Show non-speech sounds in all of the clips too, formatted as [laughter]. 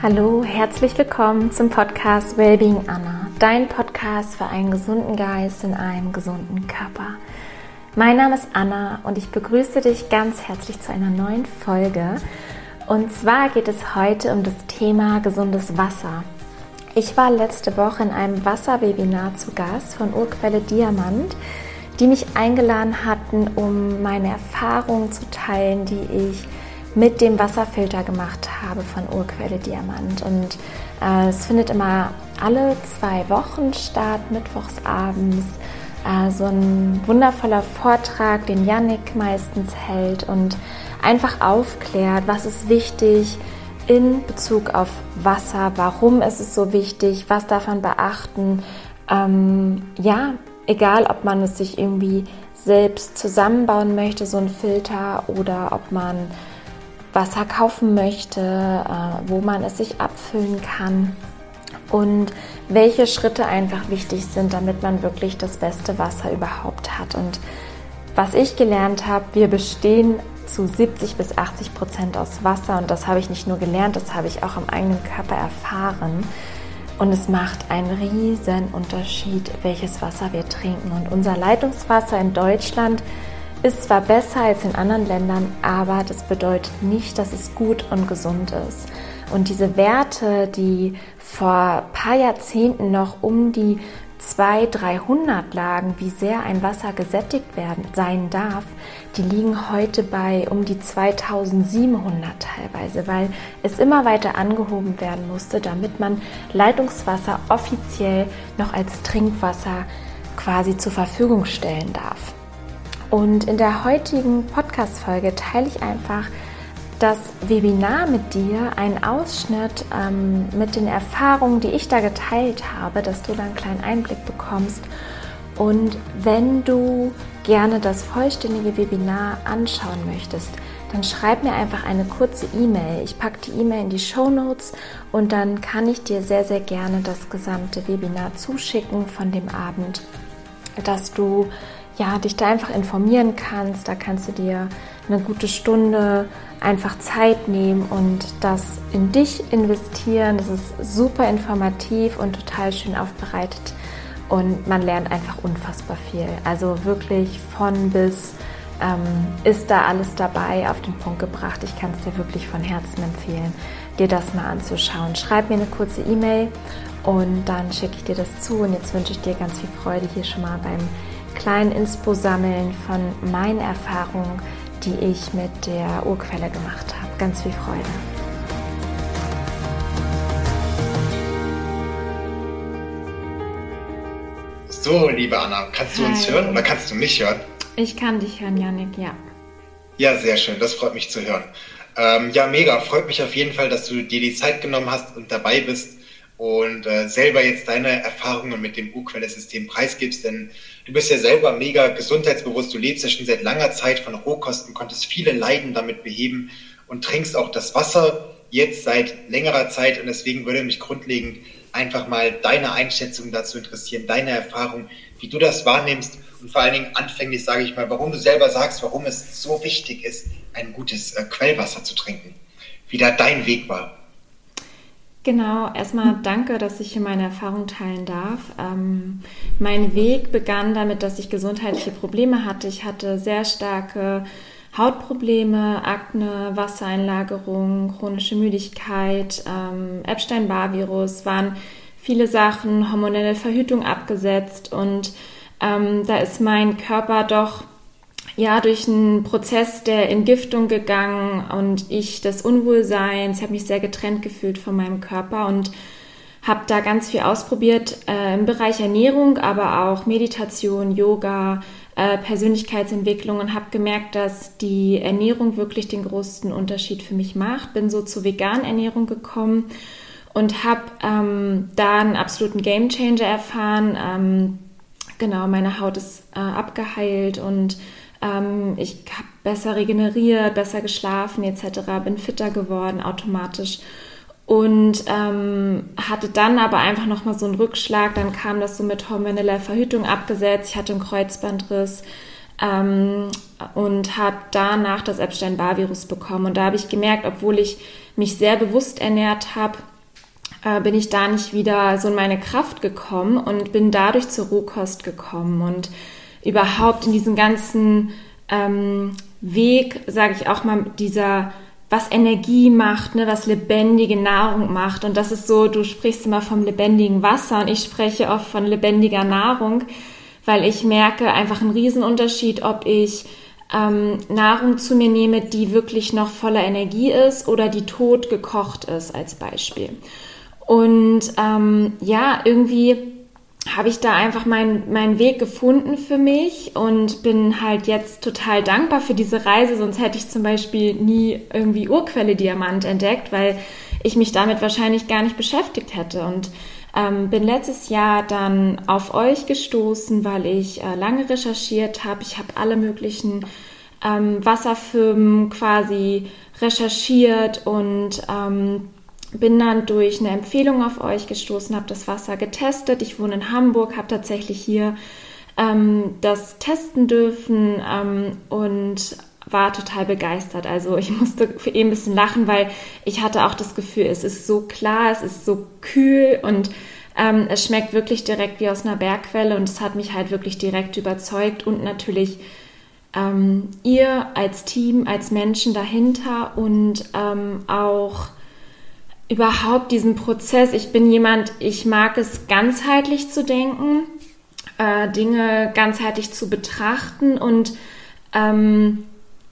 Hallo, herzlich willkommen zum Podcast Wellbeing Anna, dein Podcast für einen gesunden Geist in einem gesunden Körper. Mein Name ist Anna und ich begrüße dich ganz herzlich zu einer neuen Folge. Und zwar geht es heute um das Thema gesundes Wasser. Ich war letzte Woche in einem Wasserwebinar zu Gast von Urquelle Diamant, die mich eingeladen hatten, um meine Erfahrungen zu teilen, die ich mit dem Wasserfilter gemacht habe von Urquelle Diamant. Und äh, es findet immer alle zwei Wochen statt, mittwochs abends. Äh, so ein wundervoller Vortrag, den Yannick meistens hält und einfach aufklärt, was ist wichtig in Bezug auf Wasser, warum ist es so wichtig, was darf man beachten. Ähm, ja, egal ob man es sich irgendwie selbst zusammenbauen möchte, so ein Filter, oder ob man Wasser kaufen möchte, äh, wo man es sich abfüllen kann und welche Schritte einfach wichtig sind, damit man wirklich das beste Wasser überhaupt hat. Und was ich gelernt habe, wir bestehen zu 70 bis 80 Prozent aus Wasser und das habe ich nicht nur gelernt, das habe ich auch am eigenen Körper erfahren. Und es macht einen riesen Unterschied, welches Wasser wir trinken. Und unser Leitungswasser in Deutschland ist zwar besser als in anderen Ländern, aber das bedeutet nicht, dass es gut und gesund ist. Und diese Werte, die vor ein paar Jahrzehnten noch um die 200, 300 lagen, wie sehr ein Wasser gesättigt werden, sein darf, die liegen heute bei um die 2700 teilweise, weil es immer weiter angehoben werden musste, damit man Leitungswasser offiziell noch als Trinkwasser quasi zur Verfügung stellen darf. Und in der heutigen Podcast-Folge teile ich einfach das Webinar mit dir, einen Ausschnitt ähm, mit den Erfahrungen, die ich da geteilt habe, dass du da einen kleinen Einblick bekommst. Und wenn du gerne das vollständige Webinar anschauen möchtest, dann schreib mir einfach eine kurze E-Mail. Ich packe die E-Mail in die Show Notes und dann kann ich dir sehr, sehr gerne das gesamte Webinar zuschicken von dem Abend, dass du ja, dich da einfach informieren kannst. Da kannst du dir eine gute Stunde einfach Zeit nehmen und das in dich investieren. Das ist super informativ und total schön aufbereitet und man lernt einfach unfassbar viel. Also wirklich von bis ähm, ist da alles dabei auf den Punkt gebracht. Ich kann es dir wirklich von Herzen empfehlen, dir das mal anzuschauen. Schreib mir eine kurze E-Mail und dann schicke ich dir das zu. Und jetzt wünsche ich dir ganz viel Freude hier schon mal beim kleinen Inspo sammeln von meinen Erfahrungen, die ich mit der Urquelle gemacht habe. Ganz viel Freude. So, liebe Anna, kannst du Hi. uns hören oder kannst du mich hören? Ich kann dich hören, Janik, ja. Ja, sehr schön, das freut mich zu hören. Ähm, ja, mega, freut mich auf jeden Fall, dass du dir die Zeit genommen hast und dabei bist und äh, selber jetzt deine Erfahrungen mit dem U-Quelle-System preisgibst, denn du bist ja selber mega gesundheitsbewusst, du lebst ja schon seit langer Zeit von Rohkosten, konntest viele Leiden damit beheben und trinkst auch das Wasser jetzt seit längerer Zeit. Und deswegen würde mich grundlegend einfach mal deine Einschätzung dazu interessieren, deine Erfahrung, wie du das wahrnimmst und vor allen Dingen anfänglich sage ich mal, warum du selber sagst, warum es so wichtig ist, ein gutes äh, Quellwasser zu trinken, wie da dein Weg war. Genau, erstmal danke, dass ich hier meine Erfahrung teilen darf. Ähm, mein Weg begann damit, dass ich gesundheitliche Probleme hatte. Ich hatte sehr starke Hautprobleme, Akne, Wassereinlagerung, chronische Müdigkeit, ähm, Epstein-Barr-Virus, waren viele Sachen, hormonelle Verhütung abgesetzt und ähm, da ist mein Körper doch ja durch einen Prozess der Entgiftung gegangen und ich des Unwohlseins, habe mich sehr getrennt gefühlt von meinem Körper und habe da ganz viel ausprobiert äh, im Bereich Ernährung, aber auch Meditation, Yoga, äh, Persönlichkeitsentwicklung und habe gemerkt, dass die Ernährung wirklich den größten Unterschied für mich macht. Bin so zur veganen Ernährung gekommen und habe ähm, da einen absoluten Gamechanger erfahren. Ähm, genau, meine Haut ist äh, abgeheilt und ähm, ich habe besser regeneriert, besser geschlafen etc., bin fitter geworden automatisch und ähm, hatte dann aber einfach nochmal so einen Rückschlag. Dann kam das so mit hormoneller Verhütung abgesetzt. Ich hatte einen Kreuzbandriss. ähm, und habe danach das Epstein-Barr-Virus bekommen. Und da habe ich gemerkt, obwohl ich mich sehr bewusst ernährt habe, äh, bin ich da nicht wieder so in meine Kraft gekommen und bin dadurch zur Rohkost gekommen und überhaupt in diesen ganzen ähm, Weg, sage ich auch mal, dieser was Energie macht, ne, was lebendige Nahrung macht. Und das ist so, du sprichst immer vom lebendigen Wasser und ich spreche oft von lebendiger Nahrung, weil ich merke einfach einen Riesenunterschied, ob ich ähm, Nahrung zu mir nehme, die wirklich noch voller Energie ist oder die tot gekocht ist, als Beispiel. Und ähm, ja, irgendwie habe ich da einfach meinen mein Weg gefunden für mich und bin halt jetzt total dankbar für diese Reise. Sonst hätte ich zum Beispiel nie irgendwie Urquelle Diamant entdeckt, weil ich mich damit wahrscheinlich gar nicht beschäftigt hätte. Und ähm, bin letztes Jahr dann auf euch gestoßen, weil ich äh, lange recherchiert habe. Ich habe alle möglichen ähm, Wasserfirmen quasi recherchiert und ähm, bin dann durch eine Empfehlung auf euch gestoßen, habe das Wasser getestet. Ich wohne in Hamburg, habe tatsächlich hier ähm, das testen dürfen ähm, und war total begeistert. Also ich musste für ihn ein bisschen lachen, weil ich hatte auch das Gefühl, es ist so klar, es ist so kühl und ähm, es schmeckt wirklich direkt wie aus einer Bergquelle und es hat mich halt wirklich direkt überzeugt und natürlich ähm, ihr als Team, als Menschen dahinter und ähm, auch überhaupt diesen Prozess. Ich bin jemand, ich mag es ganzheitlich zu denken, äh, Dinge ganzheitlich zu betrachten und ähm,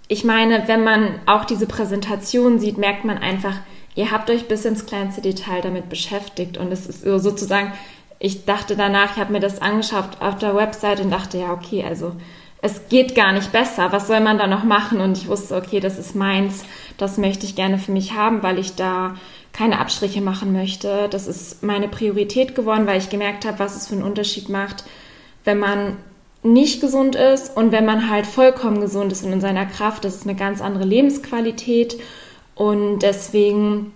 ich meine, wenn man auch diese Präsentation sieht, merkt man einfach, ihr habt euch bis ins kleinste Detail damit beschäftigt und es ist sozusagen, ich dachte danach, ich habe mir das angeschaut auf der Website und dachte, ja, okay, also es geht gar nicht besser, was soll man da noch machen? Und ich wusste, okay, das ist meins, das möchte ich gerne für mich haben, weil ich da keine Abstriche machen möchte. Das ist meine Priorität geworden, weil ich gemerkt habe, was es für einen Unterschied macht, wenn man nicht gesund ist und wenn man halt vollkommen gesund ist und in seiner Kraft. Das ist eine ganz andere Lebensqualität und deswegen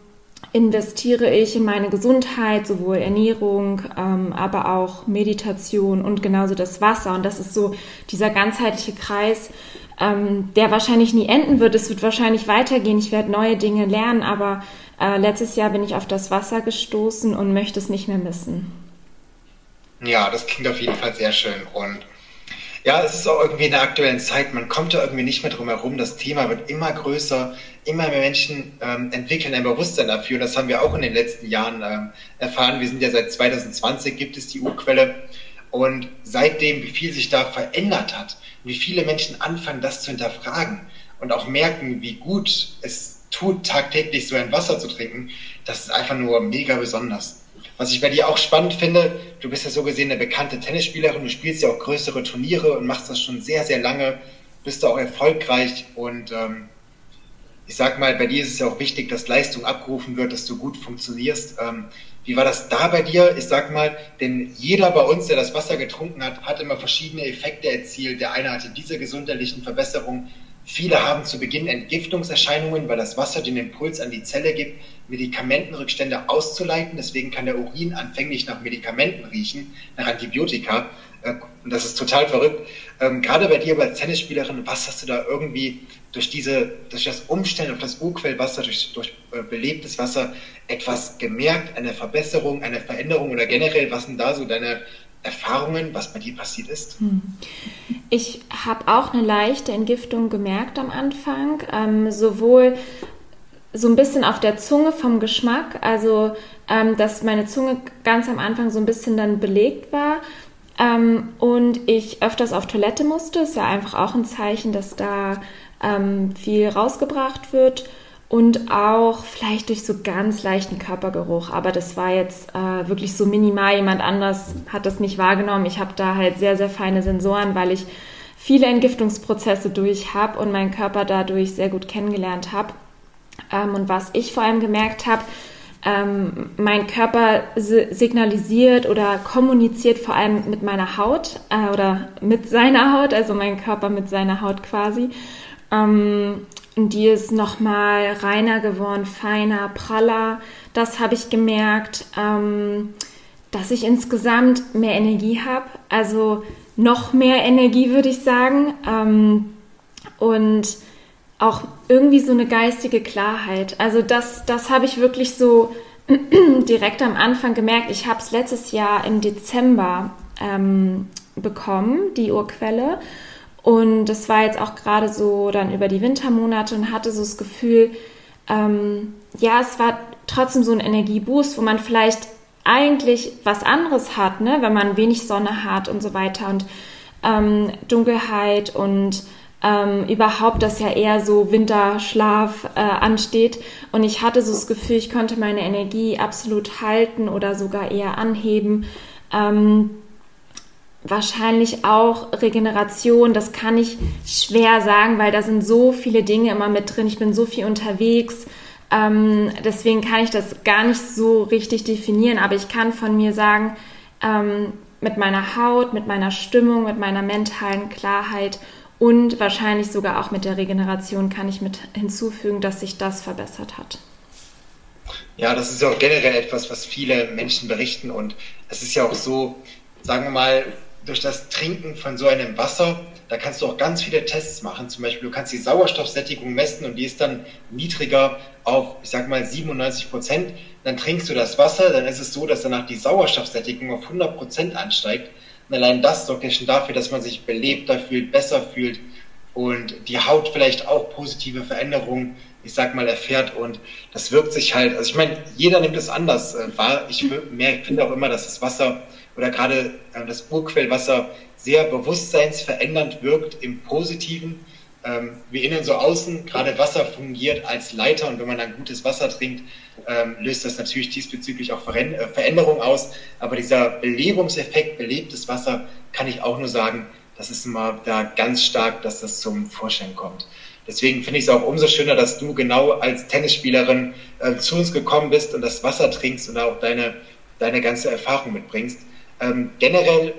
investiere ich in meine Gesundheit, sowohl Ernährung, ähm, aber auch Meditation und genauso das Wasser. Und das ist so dieser ganzheitliche Kreis, ähm, der wahrscheinlich nie enden wird. Es wird wahrscheinlich weitergehen. Ich werde neue Dinge lernen, aber äh, letztes Jahr bin ich auf das Wasser gestoßen und möchte es nicht mehr missen. Ja, das klingt auf jeden Fall sehr schön. Und ja, es ist auch irgendwie in der aktuellen Zeit, man kommt da irgendwie nicht mehr drum herum. Das Thema wird immer größer, immer mehr Menschen ähm, entwickeln ein Bewusstsein dafür. Das haben wir auch in den letzten Jahren ähm, erfahren. Wir sind ja seit 2020 gibt es die Urquelle. Und seitdem, wie viel sich da verändert hat, wie viele Menschen anfangen, das zu hinterfragen und auch merken, wie gut es tut, tagtäglich so ein Wasser zu trinken, das ist einfach nur mega besonders. Was ich bei dir auch spannend finde, du bist ja so gesehen eine bekannte Tennisspielerin, du spielst ja auch größere Turniere und machst das schon sehr, sehr lange, bist da auch erfolgreich und ähm, ich sag mal, bei dir ist es ja auch wichtig, dass Leistung abgerufen wird, dass du gut funktionierst. Ähm, wie war das da bei dir? Ich sag mal, denn jeder bei uns, der das Wasser getrunken hat, hat immer verschiedene Effekte erzielt. Der eine hatte diese gesundheitlichen Verbesserungen, Viele haben zu Beginn Entgiftungserscheinungen, weil das Wasser den Impuls an die Zelle gibt, Medikamentenrückstände auszuleiten. Deswegen kann der Urin anfänglich nach Medikamenten riechen, nach Antibiotika. Äh, und das ist total verrückt. Ähm, gerade bei dir als Tennisspielerin, was hast du da irgendwie durch diese, durch das Umstellen auf das Urquellwasser, durch, durch äh, belebtes Wasser etwas gemerkt, eine Verbesserung, eine Veränderung oder generell, was sind da so deine Erfahrungen, was bei dir passiert ist? Hm. Ich habe auch eine leichte Entgiftung gemerkt am Anfang, ähm, sowohl so ein bisschen auf der Zunge vom Geschmack, also ähm, dass meine Zunge ganz am Anfang so ein bisschen dann belegt war ähm, und ich öfters auf Toilette musste. Ist ja einfach auch ein Zeichen, dass da ähm, viel rausgebracht wird und auch vielleicht durch so ganz leichten Körpergeruch. Aber das war jetzt äh, wirklich so minimal. Jemand anders hat das nicht wahrgenommen. Ich habe da halt sehr, sehr feine Sensoren, weil ich viele Entgiftungsprozesse durch habe und meinen Körper dadurch sehr gut kennengelernt habe. Ähm, und was ich vor allem gemerkt habe, ähm, mein Körper signalisiert oder kommuniziert vor allem mit meiner Haut äh, oder mit seiner Haut, also mein Körper mit seiner Haut quasi. Ähm, die ist nochmal reiner geworden, feiner, praller. Das habe ich gemerkt. Ähm, dass ich insgesamt mehr Energie habe, also noch mehr Energie würde ich sagen ähm, und auch irgendwie so eine geistige Klarheit. Also das, das habe ich wirklich so [clears throat] direkt am Anfang gemerkt. Ich habe es letztes Jahr im Dezember ähm, bekommen, die Urquelle. Und das war jetzt auch gerade so dann über die Wintermonate und hatte so das Gefühl, ähm, ja, es war trotzdem so ein Energieboost, wo man vielleicht eigentlich was anderes hat, ne? wenn man wenig Sonne hat und so weiter und ähm, Dunkelheit und ähm, überhaupt, dass ja eher so Winterschlaf äh, ansteht. Und ich hatte so das Gefühl, ich konnte meine Energie absolut halten oder sogar eher anheben. Ähm, wahrscheinlich auch Regeneration, das kann ich schwer sagen, weil da sind so viele Dinge immer mit drin. Ich bin so viel unterwegs. Ähm, deswegen kann ich das gar nicht so richtig definieren, aber ich kann von mir sagen, ähm, mit meiner Haut, mit meiner Stimmung, mit meiner mentalen Klarheit und wahrscheinlich sogar auch mit der Regeneration kann ich mit hinzufügen, dass sich das verbessert hat. Ja, das ist ja auch generell etwas, was viele Menschen berichten. Und es ist ja auch so, sagen wir mal, durch das Trinken von so einem Wasser, da kannst du auch ganz viele Tests machen. Zum Beispiel, du kannst die Sauerstoffsättigung messen und die ist dann niedriger auf, ich sag mal, 97 Prozent. Dann trinkst du das Wasser, dann ist es so, dass danach die Sauerstoffsättigung auf 100 Prozent ansteigt. Und allein das sorgt ja schon dafür, dass man sich belebter fühlt, besser fühlt und die Haut vielleicht auch positive Veränderungen, ich sag mal, erfährt. Und das wirkt sich halt, also ich meine, jeder nimmt es anders äh, wahr. Ich finde auch immer, dass das Wasser oder gerade äh, das Urquellwasser sehr bewusstseinsverändernd wirkt im Positiven. Ähm, wie innen so außen, gerade Wasser fungiert als Leiter und wenn man dann gutes Wasser trinkt, ähm, löst das natürlich diesbezüglich auch äh, Veränderungen aus. Aber dieser Belebungseffekt, belebtes Wasser, kann ich auch nur sagen, das ist immer da ganz stark, dass das zum Vorschein kommt. Deswegen finde ich es auch umso schöner, dass du genau als Tennisspielerin äh, zu uns gekommen bist und das Wasser trinkst und auch deine, deine ganze Erfahrung mitbringst. Ähm, generell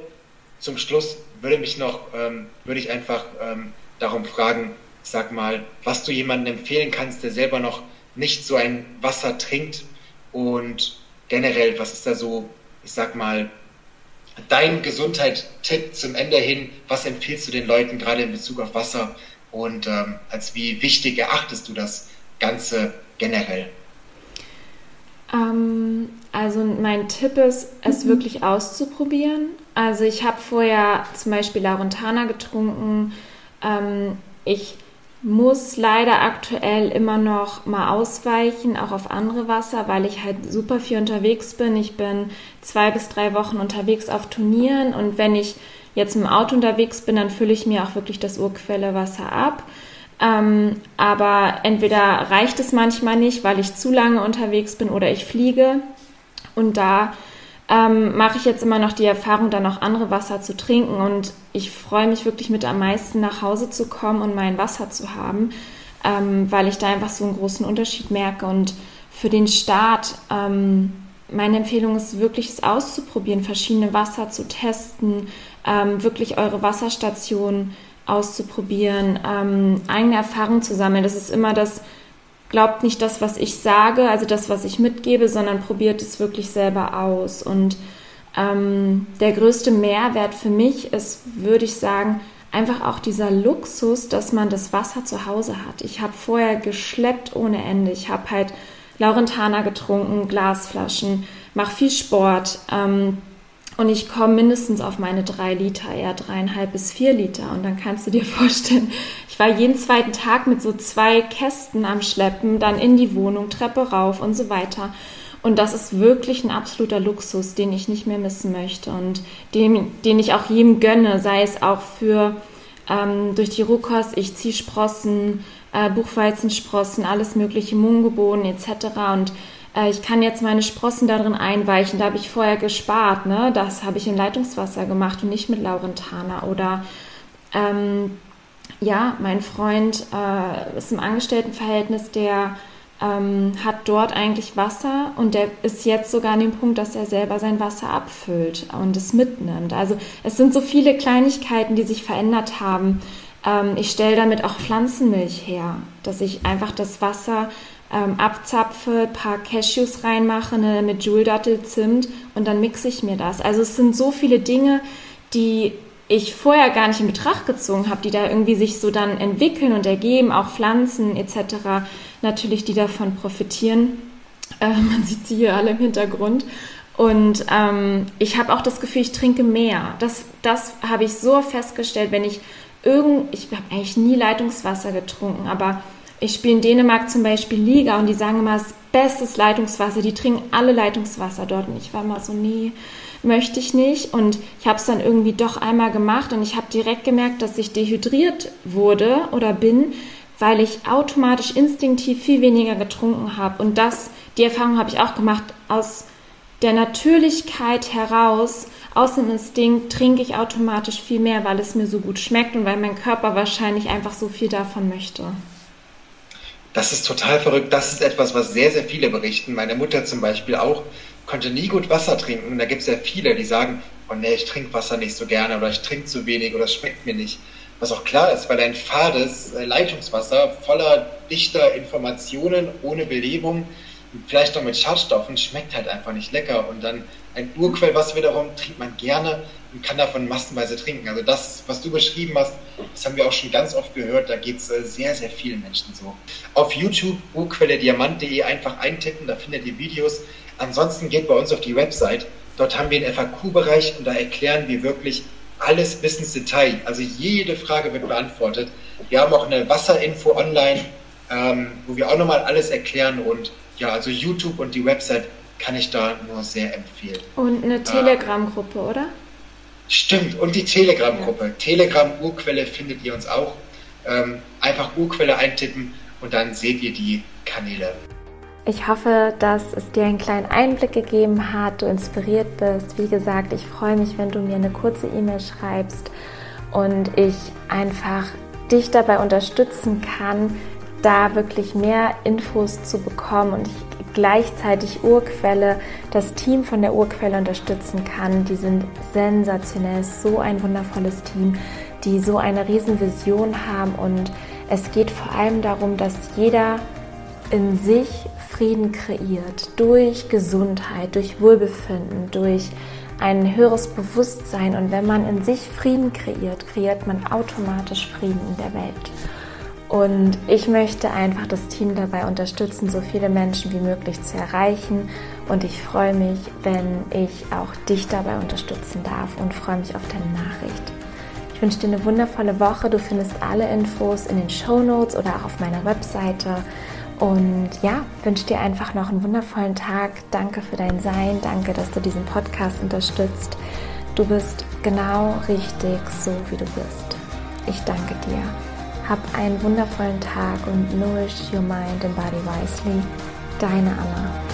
zum Schluss würde mich noch, ähm, würde ich einfach ähm, darum fragen, sag mal, was du jemandem empfehlen kannst, der selber noch nicht so ein Wasser trinkt und generell, was ist da so, ich sag mal, dein Gesundheit-Tipp zum Ende hin? Was empfiehlst du den Leuten gerade in Bezug auf Wasser und ähm, als wie wichtig erachtest du das Ganze generell? Ähm, also mein Tipp ist, es mhm. wirklich auszuprobieren. Also ich habe vorher zum Beispiel Laurentana getrunken. Ähm, ich muss leider aktuell immer noch mal ausweichen, auch auf andere Wasser, weil ich halt super viel unterwegs bin. Ich bin zwei bis drei Wochen unterwegs auf Turnieren und wenn ich jetzt im Auto unterwegs bin, dann fülle ich mir auch wirklich das Urquellewasser ab. Ähm, aber entweder reicht es manchmal nicht, weil ich zu lange unterwegs bin oder ich fliege. Und da ähm, mache ich jetzt immer noch die Erfahrung, dann auch andere Wasser zu trinken. Und ich freue mich wirklich mit am meisten nach Hause zu kommen und mein Wasser zu haben, ähm, weil ich da einfach so einen großen Unterschied merke. Und für den Start, ähm, meine Empfehlung ist wirklich, es auszuprobieren, verschiedene Wasser zu testen, ähm, wirklich eure Wasserstation auszuprobieren, ähm, eigene Erfahrungen zu sammeln. Das ist immer das, glaubt nicht das, was ich sage, also das, was ich mitgebe, sondern probiert es wirklich selber aus. Und ähm, der größte Mehrwert für mich ist, würde ich sagen, einfach auch dieser Luxus, dass man das Wasser zu Hause hat. Ich habe vorher geschleppt ohne Ende. Ich habe halt Laurentana getrunken, Glasflaschen, mache viel Sport. Ähm, und ich komme mindestens auf meine drei Liter, eher dreieinhalb bis vier Liter. Und dann kannst du dir [laughs] vorstellen, ich war jeden zweiten Tag mit so zwei Kästen am Schleppen, dann in die Wohnung, Treppe rauf und so weiter. Und das ist wirklich ein absoluter Luxus, den ich nicht mehr missen möchte und den, den ich auch jedem gönne, sei es auch für ähm, durch die Rohkost, ich ziehe Sprossen, äh, Buchweizensprossen, alles mögliche, Mungebohnen etc. Und äh, ich kann jetzt meine Sprossen darin einweichen. Da habe ich vorher gespart. Ne? Das habe ich in Leitungswasser gemacht und nicht mit Laurentana. Oder ähm, ja, mein Freund äh, ist im Angestelltenverhältnis, der ähm, hat dort eigentlich Wasser und der ist jetzt sogar an dem Punkt, dass er selber sein Wasser abfüllt und es mitnimmt. Also es sind so viele Kleinigkeiten, die sich verändert haben. Ähm, ich stelle damit auch Pflanzenmilch her, dass ich einfach das Wasser ähm, abzapfe, paar Cashews reinmache, eine mit Joule-Dattel, Zimt und dann mixe ich mir das. Also es sind so viele Dinge, die ich vorher gar nicht in Betracht gezogen habe, die da irgendwie sich so dann entwickeln und ergeben, auch Pflanzen etc. natürlich, die davon profitieren. Äh, [laughs] man sieht sie hier alle im Hintergrund. Und ähm, ich habe auch das Gefühl, ich trinke mehr. Das, das habe ich so festgestellt, wenn ich irgend, ich habe eigentlich nie Leitungswasser getrunken, aber ich spiele in Dänemark zum Beispiel Liga und die sagen immer, das bestes Leitungswasser, die trinken alle Leitungswasser dort. Und ich war immer so, nee, möchte ich nicht. Und ich habe es dann irgendwie doch einmal gemacht und ich habe direkt gemerkt, dass ich dehydriert wurde oder bin, weil ich automatisch instinktiv viel weniger getrunken habe. Und das, die Erfahrung habe ich auch gemacht, aus der Natürlichkeit heraus, aus dem Instinkt trinke ich automatisch viel mehr, weil es mir so gut schmeckt und weil mein Körper wahrscheinlich einfach so viel davon möchte. Das ist total verrückt. Das ist etwas, was sehr, sehr viele berichten. Meine Mutter zum Beispiel auch konnte nie gut Wasser trinken. Da gibt es ja viele, die sagen, oh nee, ich trinke Wasser nicht so gerne oder ich trinke zu wenig oder es schmeckt mir nicht. Was auch klar ist, weil ein fades äh, Leitungswasser voller dichter Informationen, ohne Belebung, vielleicht noch mit Schadstoffen, schmeckt halt einfach nicht lecker. Und dann ein Urquellwasser wiederum trinkt man gerne und kann davon massenweise trinken. Also das, was du beschrieben hast, das haben wir auch schon ganz oft gehört, da geht es äh, sehr, sehr vielen Menschen so. Auf YouTube urquellediamant.de einfach eintippen, da findet ihr Videos. Ansonsten geht bei uns auf die Website, dort haben wir einen FAQ-Bereich und da erklären wir wirklich alles bis ins Detail. Also jede Frage wird beantwortet. Wir haben auch eine Wasserinfo online, ähm, wo wir auch nochmal alles erklären und ja, also YouTube und die Website kann ich da nur sehr empfehlen. Und eine Telegram-Gruppe, äh, oder? Stimmt, und die Telegram-Gruppe. Ja. Telegram-Urquelle findet ihr uns auch. Ähm, einfach Urquelle eintippen und dann seht ihr die Kanäle. Ich hoffe, dass es dir einen kleinen Einblick gegeben hat, du inspiriert bist. Wie gesagt, ich freue mich, wenn du mir eine kurze E-Mail schreibst und ich einfach dich dabei unterstützen kann, da wirklich mehr Infos zu bekommen und ich gleichzeitig Urquelle, das Team von der Urquelle unterstützen kann. Die sind sensationell, so ein wundervolles Team, die so eine Riesenvision haben und es geht vor allem darum, dass jeder in sich Frieden kreiert durch Gesundheit, durch Wohlbefinden, durch ein höheres Bewusstsein und wenn man in sich Frieden kreiert, kreiert man automatisch Frieden in der Welt. Und ich möchte einfach das Team dabei unterstützen, so viele Menschen wie möglich zu erreichen. Und ich freue mich, wenn ich auch dich dabei unterstützen darf und freue mich auf deine Nachricht. Ich wünsche dir eine wundervolle Woche. Du findest alle Infos in den Show Notes oder auch auf meiner Webseite. Und ja, wünsche dir einfach noch einen wundervollen Tag. Danke für dein Sein. Danke, dass du diesen Podcast unterstützt. Du bist genau richtig so, wie du bist. Ich danke dir. Hab einen wundervollen Tag und nourish your mind and body wisely. Deine Anna.